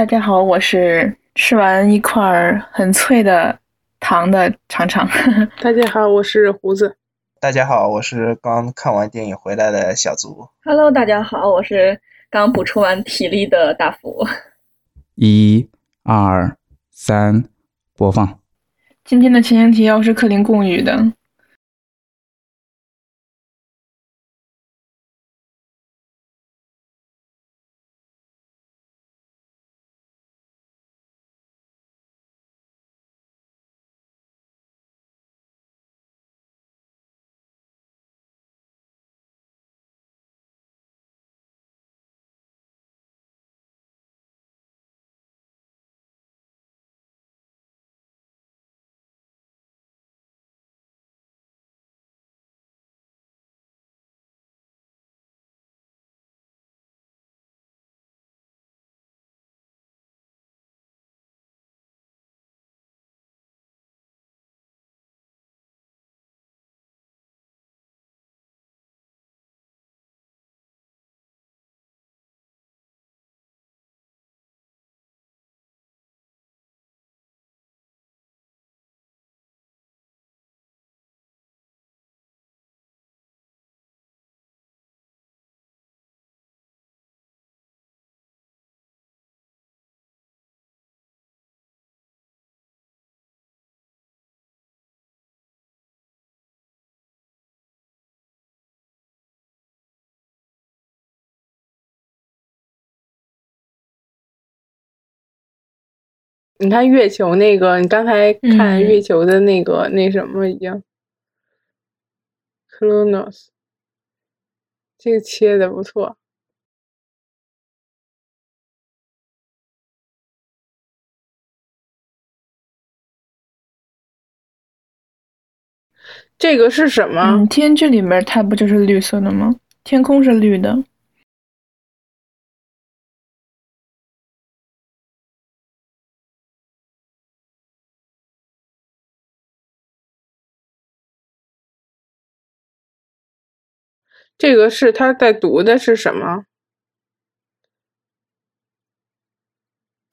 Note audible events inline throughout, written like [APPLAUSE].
大家好，我是吃完一块很脆的糖的尝尝。[LAUGHS] 大家好，我是胡子。大家好，我是刚看完电影回来的小卒。Hello，大家好，我是刚补充完体力的大福。一、二、三，播放。今天的前言提要是克林贡语的。你看月球那个，你刚才看月球的那个那什么一样，Kronos，这个切的不错。这个是什么？天这里面它不就是绿色的吗？天空是绿的。这个是他在读的是什么？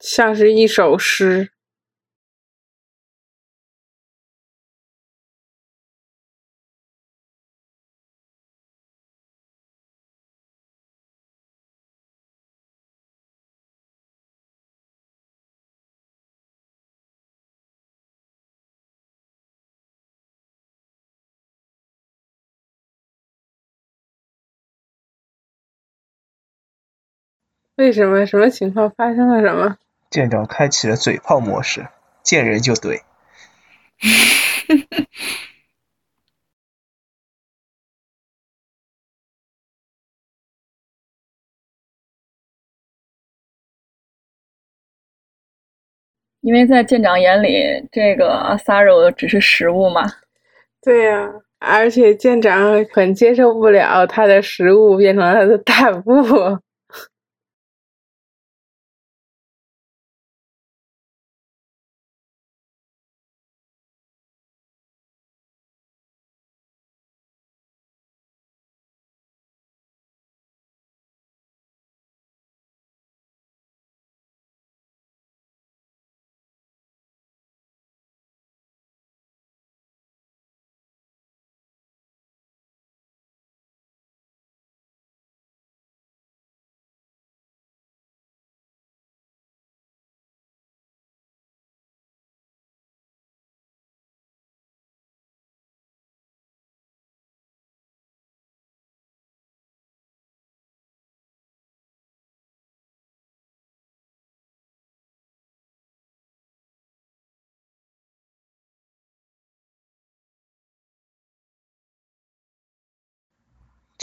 像是一首诗。为什么？什么情况？发生了什么？舰长开启了嘴炮模式，见人就怼。[LAUGHS] 因为在舰长眼里，这个阿萨肉只是食物嘛。对呀，而且舰长很接受不了他的食物变成了他的弹幕。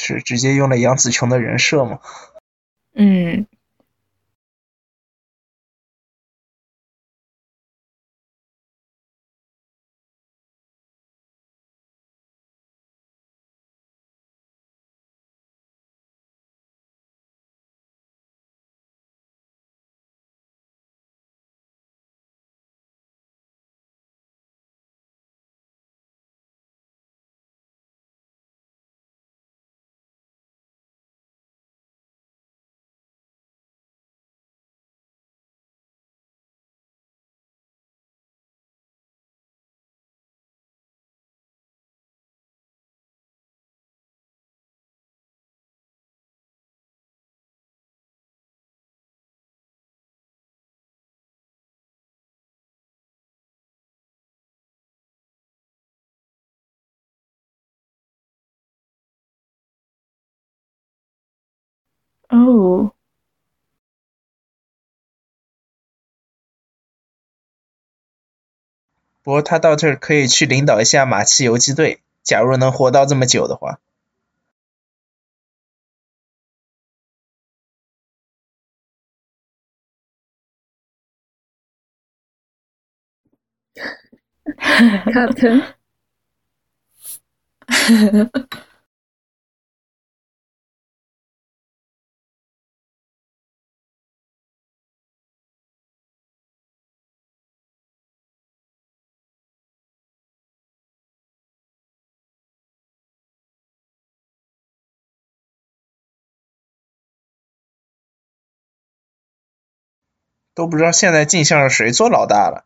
是直接用了杨紫琼的人设吗？嗯。哦，不过他到这儿可以去领导一下马奇游击队，假如能活到这么久的话。[LAUGHS] Captain，[LAUGHS] 都不知道现在镜像是谁做老大了。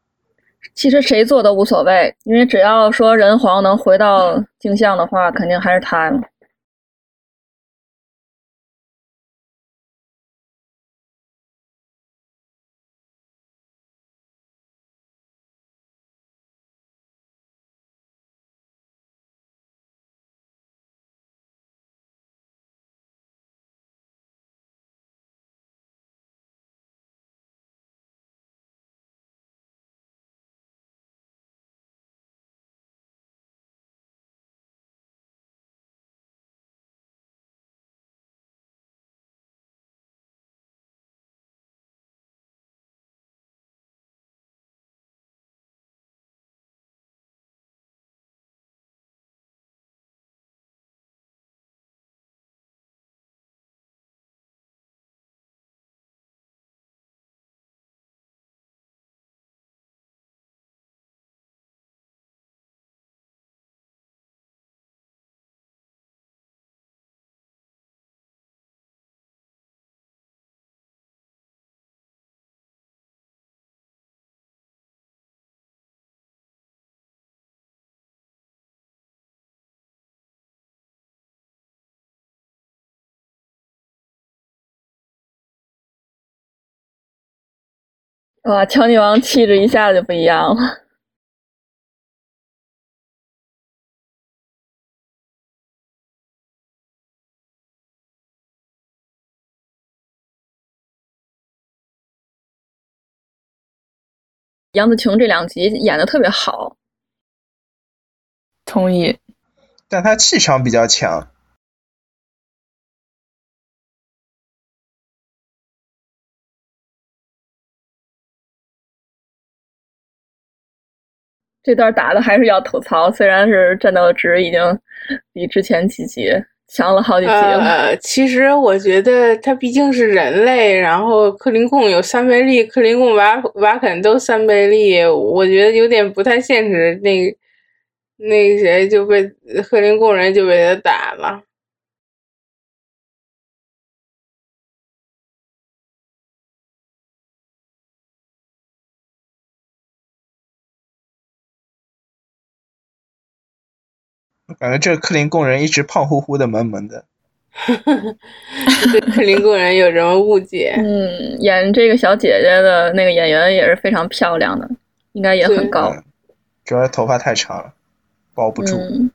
其实谁做都无所谓，因为只要说人皇能回到镜像的话，肯定还是他。哇，乔女王气质一下子就不一样了。杨紫琼这两集演的特别好，同意。但他气场比较强。这段打的还是要吐槽，虽然是战斗值已经比之前几集强了好几集了。呃，其实我觉得他毕竟是人类，然后克林贡有三倍力，克林贡瓦瓦肯都三倍力，我觉得有点不太现实。那那个谁就被克林贡人就被他打了。感觉这个克林贡人一直胖乎乎的、萌萌的。[LAUGHS] 对克林贡人有什么误解？嗯，演这个小姐姐的那个演员也是非常漂亮的，应该也很高。嗯主要是头发太长了，包不住。嗯，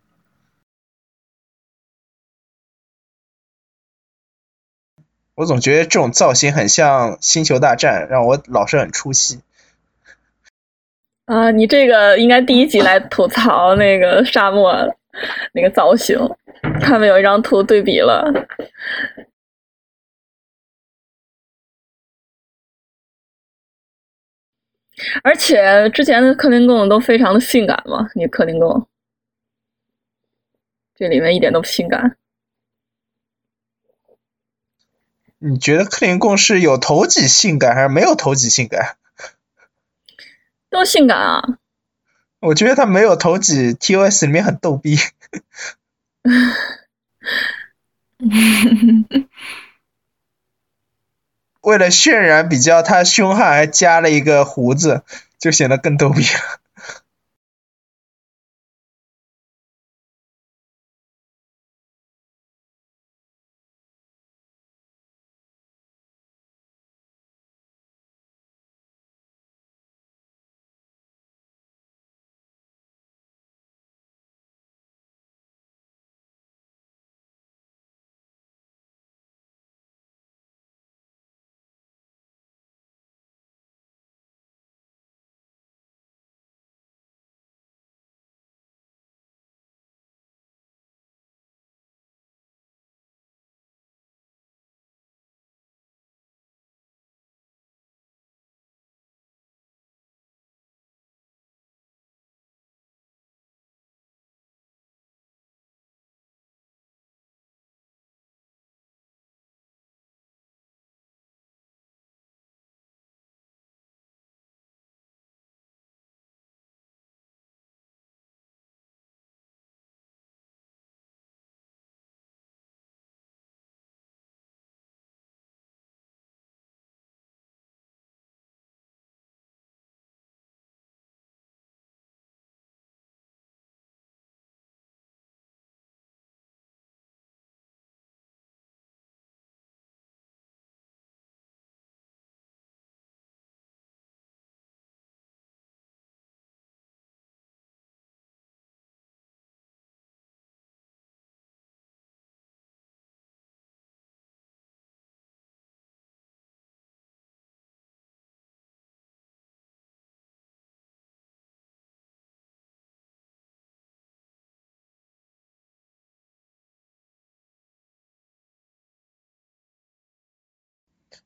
我总觉得这种造型很像《星球大战》，让我老是很出戏。啊，你这个应该第一集来吐槽那个沙漠 [LAUGHS] 那个造型，他们有一张图对比了。而且之前的克林贡都非常的性感嘛，你克林贡这里面一点都不性感。你觉得克林贡是有头几性感，还是没有头几性感？都性感啊！我觉得他没有头几 TOS 里面很逗逼。[LAUGHS] 为了渲染比较他凶悍，还加了一个胡子，就显得更逗逼了。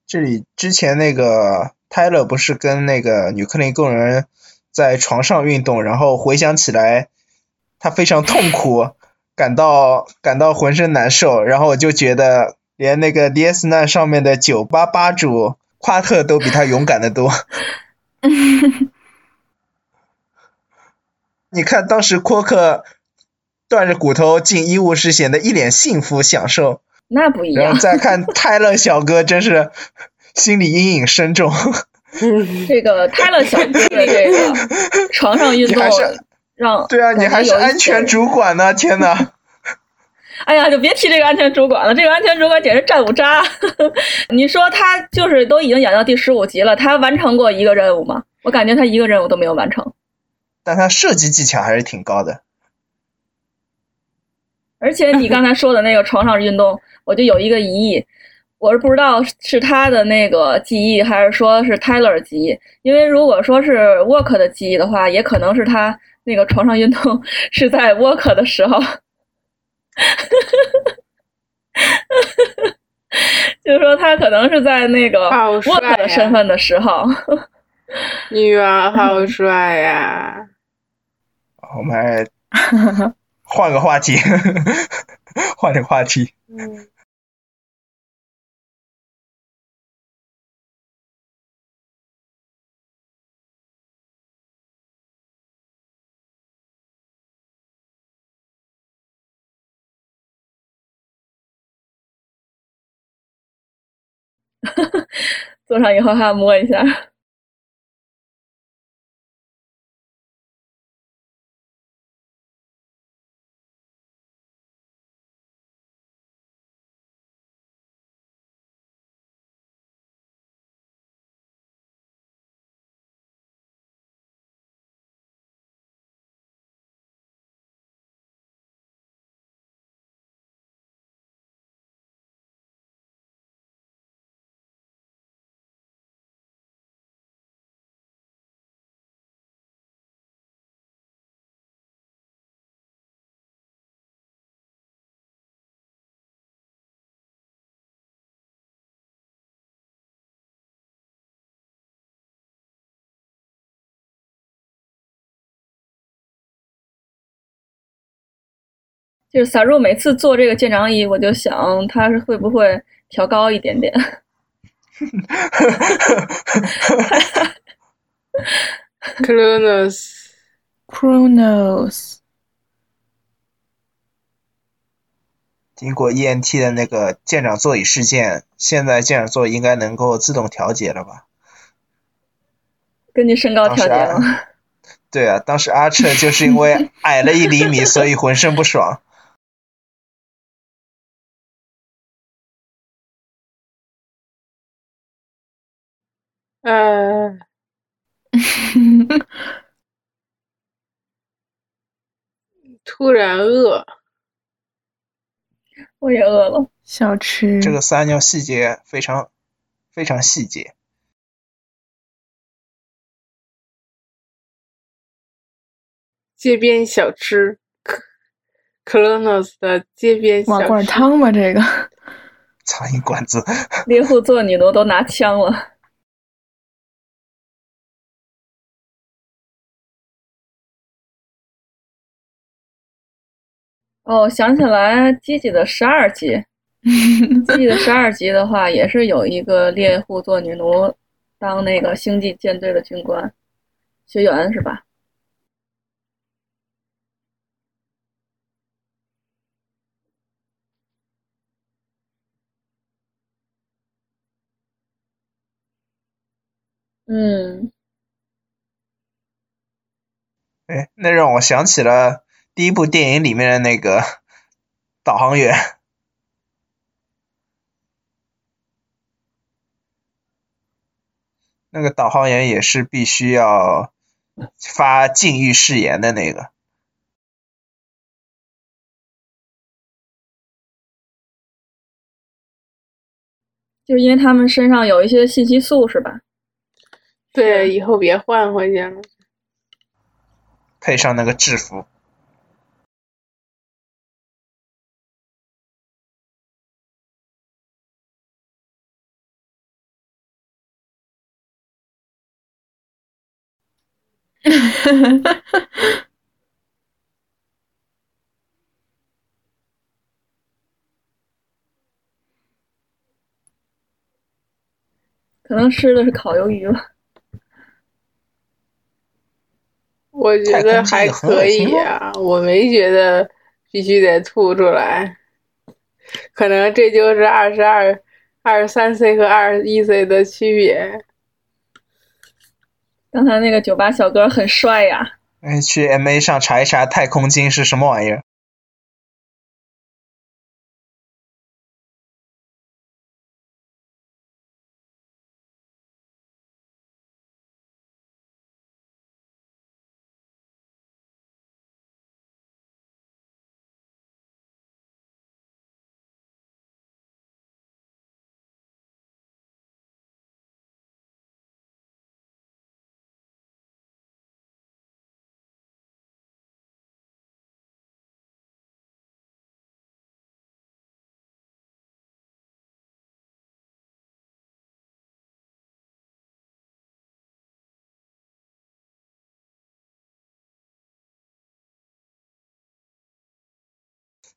这里之前那个泰勒不是跟那个女克林贡人在床上运动，然后回想起来，他非常痛苦，感到感到浑身难受，然后我就觉得连那个 DS 难上面的酒吧吧主夸特都比他勇敢的多。[LAUGHS] 你看当时阔克断着骨头进医务室，显得一脸幸福享受。那不一样然后。再看 [LAUGHS] 泰勒小哥，真是心理阴影深重。这个 [LAUGHS] 泰勒小哥的这个 [LAUGHS] 床上运动让对啊，你还是安全主管呢！天呐，哎呀，就别提这个安全主管了，这个安全主管简直战五渣。你说他就是都已经演到第十五集了，他完成过一个任务吗？我感觉他一个任务都没有完成。但他射击技巧还是挺高的。而且你刚才说的那个床上运动，我就有一个疑义，我是不知道是他的那个记忆，还是说是 Tyler 记忆。因为如果说是 Work 的记忆的话，也可能是他那个床上运动是在 Work 的时候，[LAUGHS] 就是说他可能是在那个 Work 的呀身份的时候。[LAUGHS] 女儿好帅呀！[LAUGHS] 我们换个话题，换个话题。嗯，坐上以后还要摸一下。就是 Saru 每次做这个舰长椅，我就想他是会不会调高一点点。[LAUGHS] [LAUGHS] 经过 ENT 的那个舰长座椅事件，现在舰长座椅应该能够自动调节了吧？根据身高调节？对啊，当时阿彻就是因为矮了一厘米，所以浑身不爽。呃，[LAUGHS] 突然饿，我也饿了。小吃这个撒尿细节非常非常细节。街边小吃 c c r o n o s 的街边瓦罐。汤吧，这个苍蝇馆子，[LAUGHS] 猎户座女奴都拿枪了。哦，想起来机器的十二集，[LAUGHS] 机器的十二集的话，也是有一个猎户座女奴当那个星际舰队的军官学员是吧？嗯，哎，那让我想起了第一部电影里面的那个 [LAUGHS] 导航员。[LAUGHS] 那个导航员也是必须要发禁欲誓言的那个。就是因为他们身上有一些信息素是吧？对，以后别换回去了。配上那个制服，[LAUGHS] 可能吃的是烤鱿鱼吧。我觉得还可以啊，我没觉得必须得吐出来。可能这就是二十二、二十三岁和二十一岁的区别。刚才那个酒吧小哥很帅呀。哎，去 MA 上查一查太空金是什么玩意儿。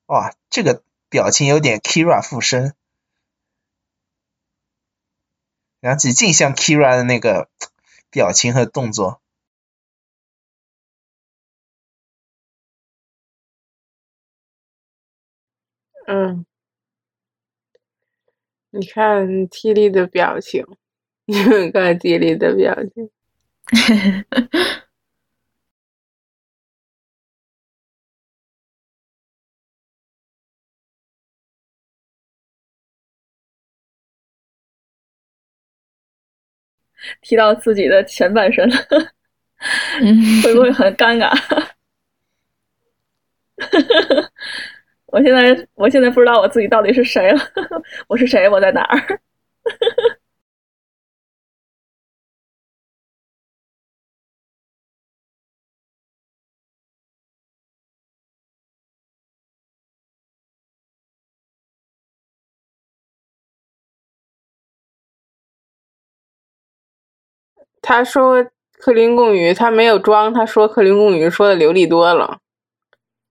哇，这个表情有点 Kira 附身，想起镜像 Kira 的那个表情和动作。嗯，你看 T 莉的表情，你 [LAUGHS] 看 T 莉的表情。[LAUGHS] 提到自己的前半生，会不会很尴尬？我现在我现在不知道我自己到底是谁了，我是谁？我在哪儿？他说克林贡语，他没有装，他说克林贡语说的流利多了。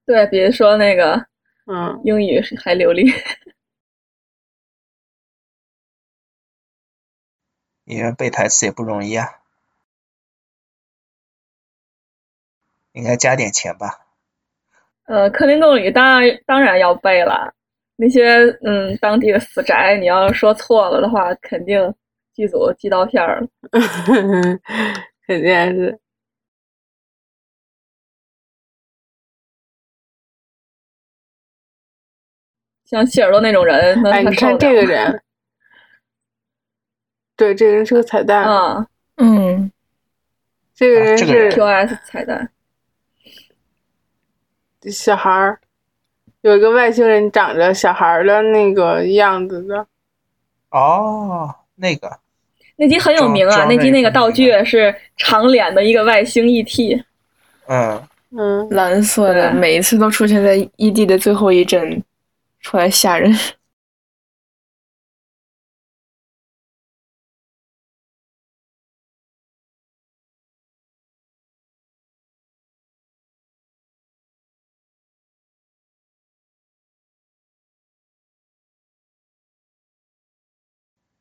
对，比说那个，嗯，英语还流利。[LAUGHS] 因为背台词也不容易啊，应该加点钱吧？呃，克林贡语当然当然要背了，那些嗯当地的死宅，你要说错了的话，肯定。剧组寄刀片了，[LAUGHS] 肯定是。像谢耳朵那种人，哎，你看这个人，[LAUGHS] 对，这个人是个彩蛋啊，嗯，这个人是 QS 彩蛋，小孩儿，有一个外星人长着小孩的那个样子的，哦，那个。那集很有名啊！那集那个道具是长脸的一个外星 ET，嗯嗯，蓝色的，每一次都出现在 ED 的最后一帧，出来吓人。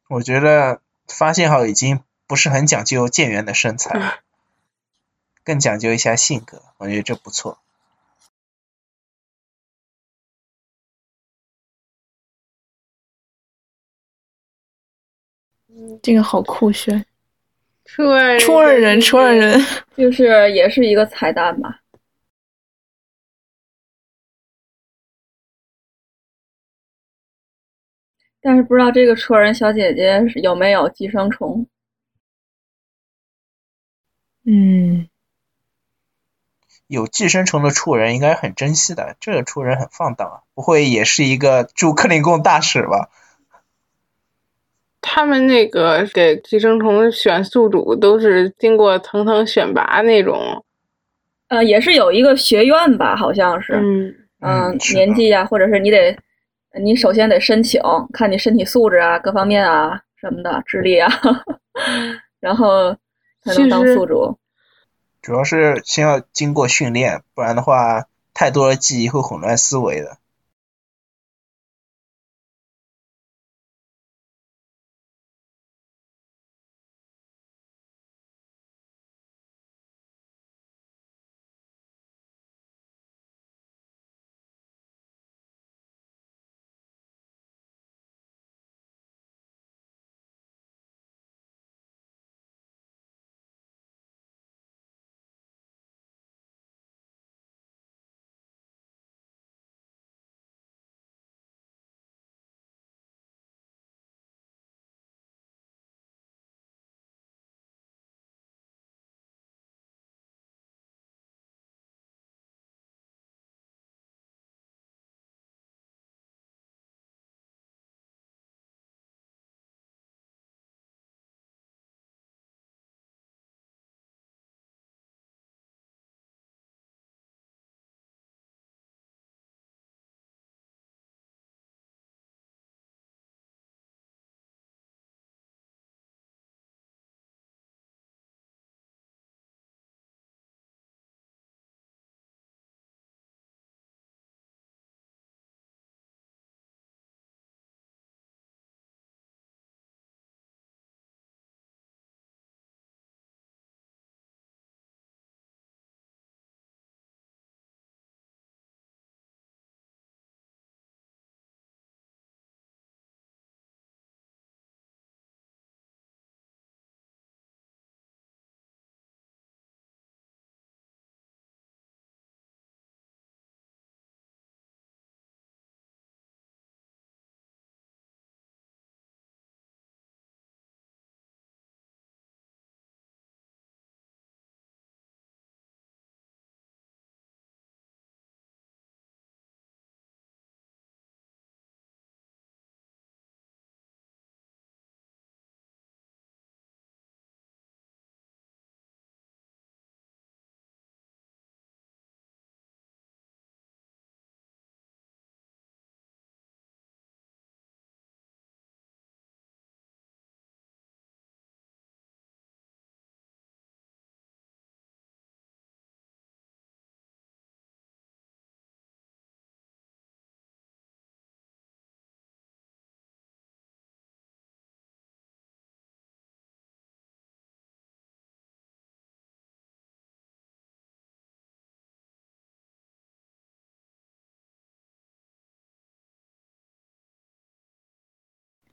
我觉得。发现号已经不是很讲究舰员的身材，[LAUGHS] 更讲究一下性格，我觉得这不错。这个好酷炫！初二初二人，初二人，就是也是一个彩蛋吧。但是不知道这个初二人小姐姐有没有寄生虫？嗯，有寄生虫的初人应该很珍惜的。这个初人很放荡啊，不会也是一个驻克林贡大使吧？他们那个给寄生虫选宿主都是经过层层选拔那种。呃，也是有一个学院吧，好像是。嗯嗯，年纪啊，或者是你得。你首先得申请，看你身体素质啊，各方面啊什么的，智力啊，[LAUGHS] 然后才能当宿主。主要是先要经过训练，不然的话，太多的记忆会混乱思维的。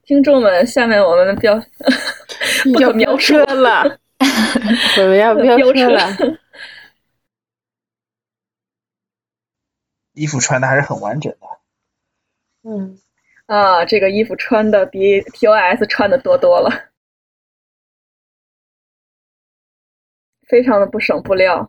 听众们，下面我们飙 [LAUGHS] 不可描述车了，[LAUGHS] 我们要飙飙车车了。衣服穿的还是很完整的。嗯，啊！这个衣服穿的比 TOS 穿的多多了，非常的不省布料。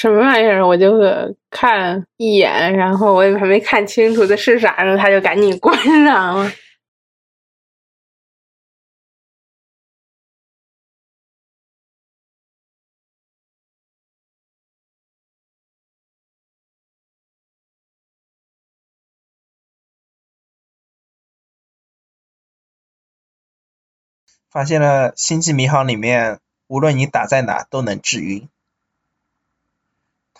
什么玩意儿？我就是看一眼，然后我也还没看清楚这是啥呢，他就赶紧关上了。发现了《星际迷航》里面，无论你打在哪都能治晕。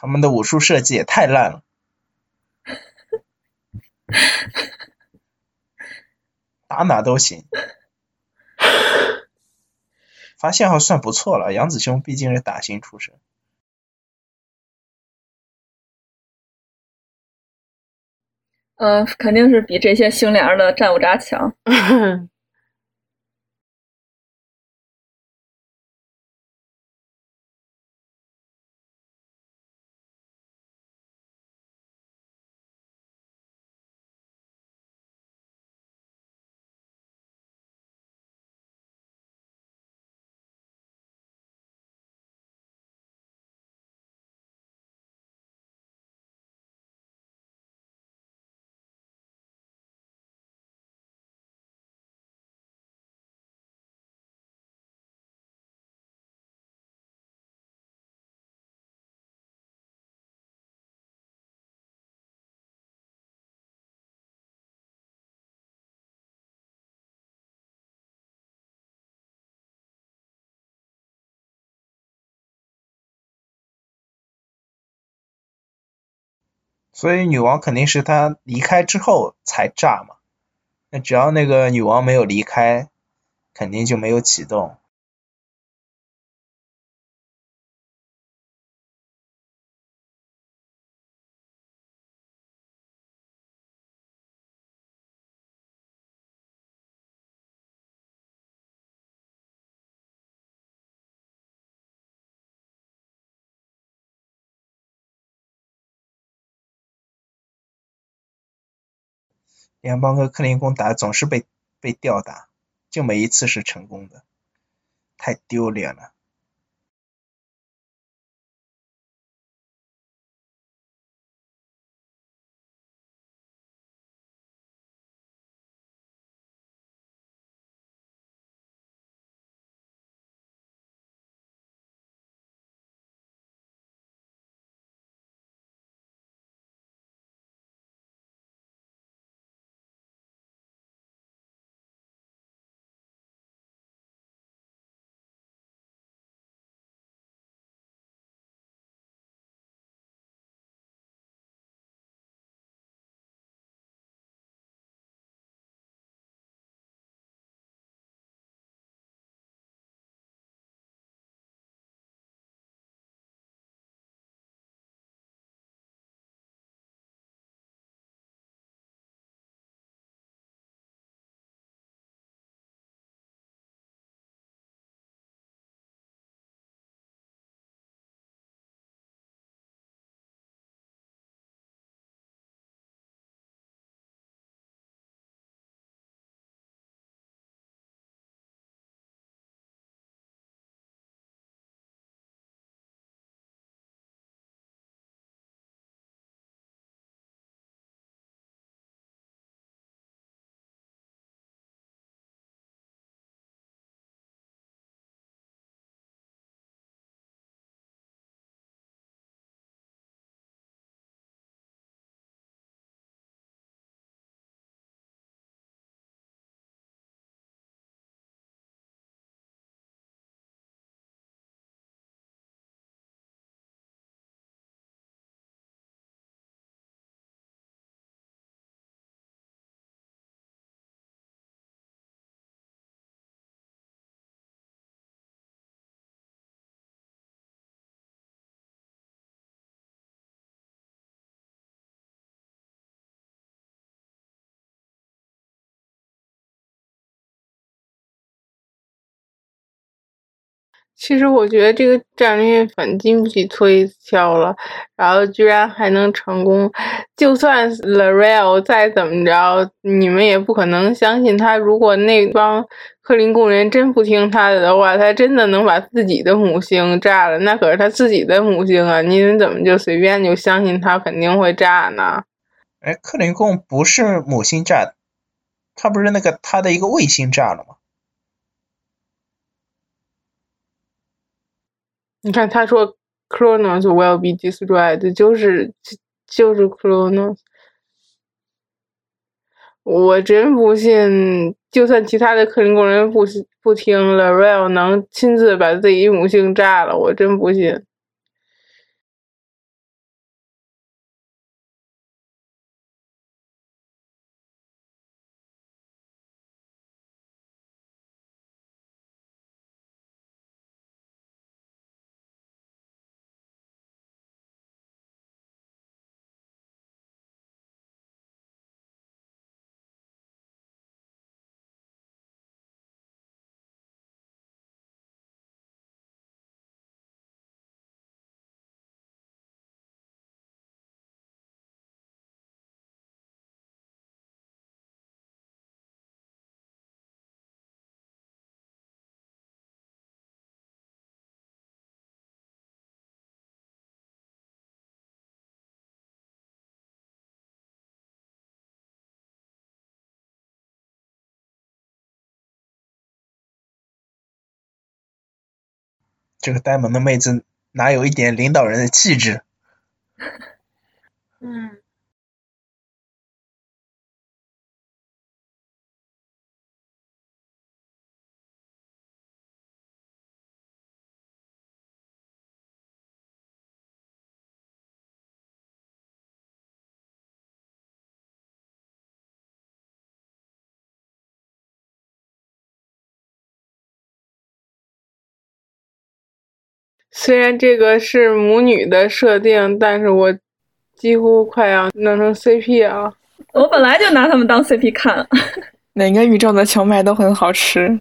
他们的武术设计也太烂了，打哪都行。发现号算不错了，杨子兄毕竟是打星出身。嗯、肯定是比这些星联的战五渣强。[LAUGHS] 所以女王肯定是他离开之后才炸嘛。那只要那个女王没有离开，肯定就没有启动。联邦和克林宫打总是被被吊打，就没一次是成功的，太丢脸了。其实我觉得这个战略很经不起推敲了，然后居然还能成功。就算 Lareal 再怎么着，你们也不可能相信他。如果那帮克林贡人真不听他的的话，他真的能把自己的母星炸了？那可是他自己的母星啊！你们怎么就随便就相信他肯定会炸呢？哎，克林贡不是母星炸的，他不是那个他的一个卫星炸了吗？你看，他说 cronos will be destroyed”，就是就是 cronos。我真不信，就算其他的克林工人不不听了，Real 能亲自把自己母星炸了，我真不信。这个呆萌的妹子哪有一点领导人的气质？[LAUGHS] 嗯。虽然这个是母女的设定，但是我几乎快要弄成 CP 啊！我本来就拿他们当 CP 看。哪个宇宙的荞麦都很好吃。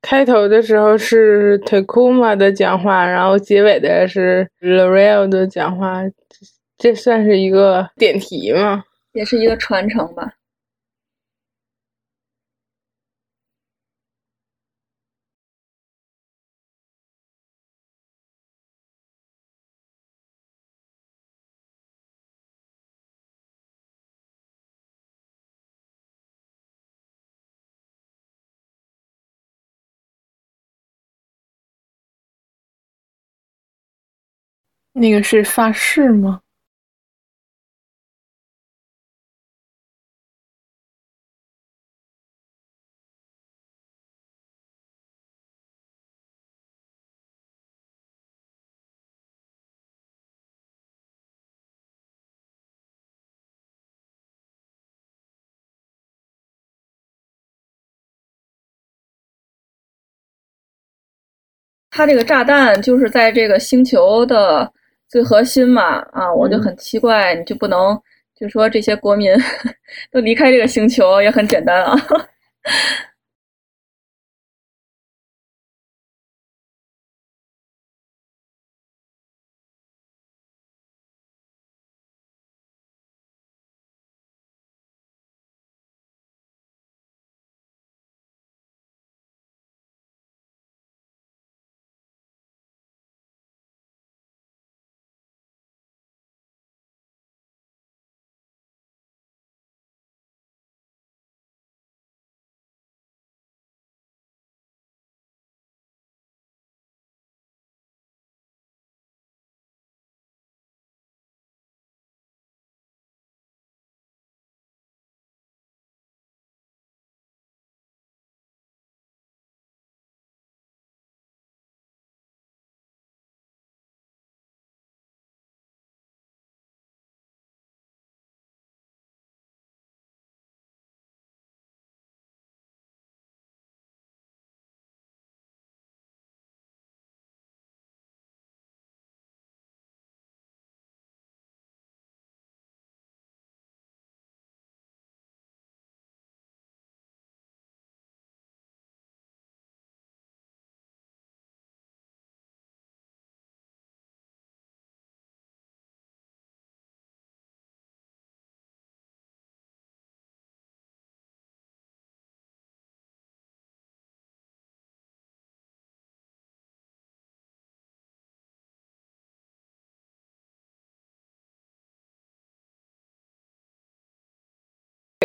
开头的时候是 Takuma 的讲话，然后结尾的是 L'Oreal 的讲话，这算是一个点题吗？也是一个传承吧。那个是发饰吗？它这个炸弹就是在这个星球的最核心嘛，啊，我就很奇怪，你就不能就说这些国民 [LAUGHS] 都离开这个星球也很简单啊。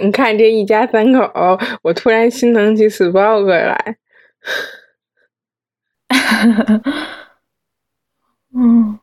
你看这一家三口，我突然心疼起 Spock 来。[LAUGHS] 嗯，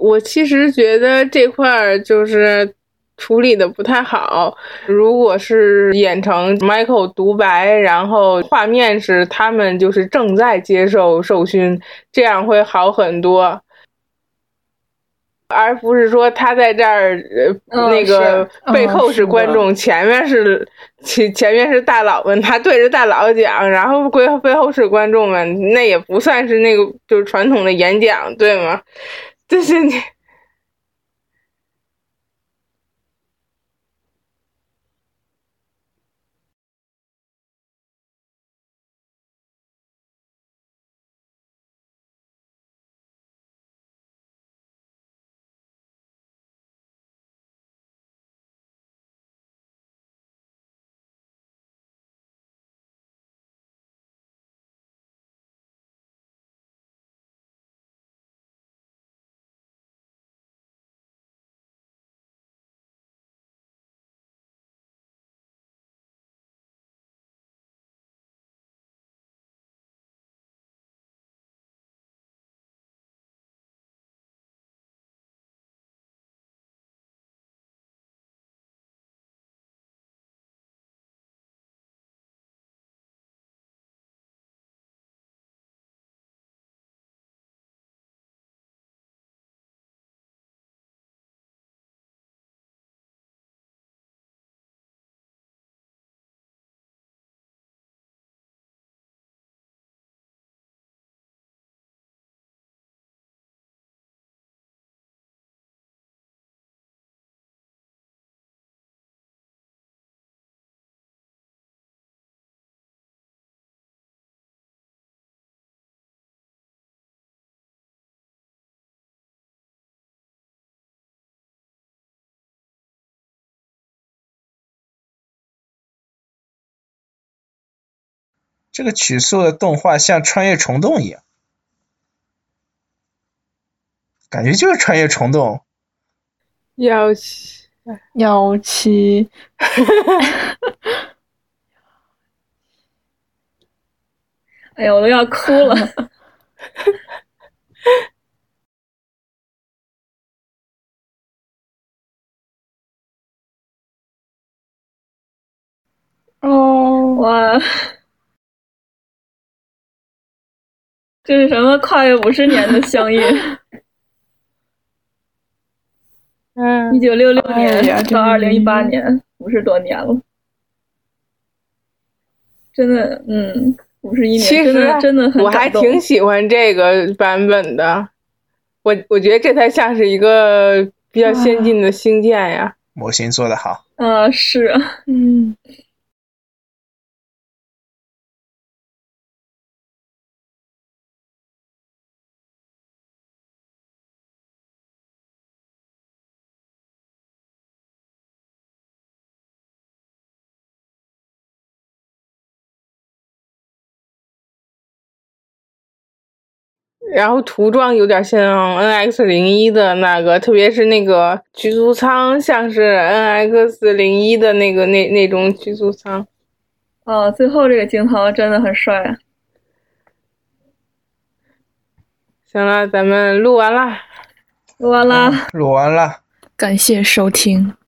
我其实觉得这块儿就是处理的不太好。如果是演成 Michael 独白，然后画面是他们就是正在接受受训，这样会好很多。而不是说他在这儿，呃，那个背后是观众，前面是前前面是大佬们，他对着大佬讲，然后背背后是观众们，那也不算是那个就是传统的演讲，对吗？就是你。这个曲速的动画像穿越虫洞一样，感觉就是穿越虫洞。幺七幺七，[LAUGHS] 哎呀，我都要哭了。哦，哇！这是什么跨越五十年的相遇？[LAUGHS] 嗯，一九六六年到二零一八年，五十多年了，真的，嗯，五十一年，其实真的真的很我还挺喜欢这个版本的。我我觉得这才像是一个比较先进的星舰呀。模型做的好，啊，是啊，嗯，然后涂装有点像 NX 零一的那个，特别是那个居足舱，像是 NX 零一的那个那那种居足舱。哦，最后这个镜头真的很帅啊。行了，咱们录完了。录完啦。录完了。感谢收听。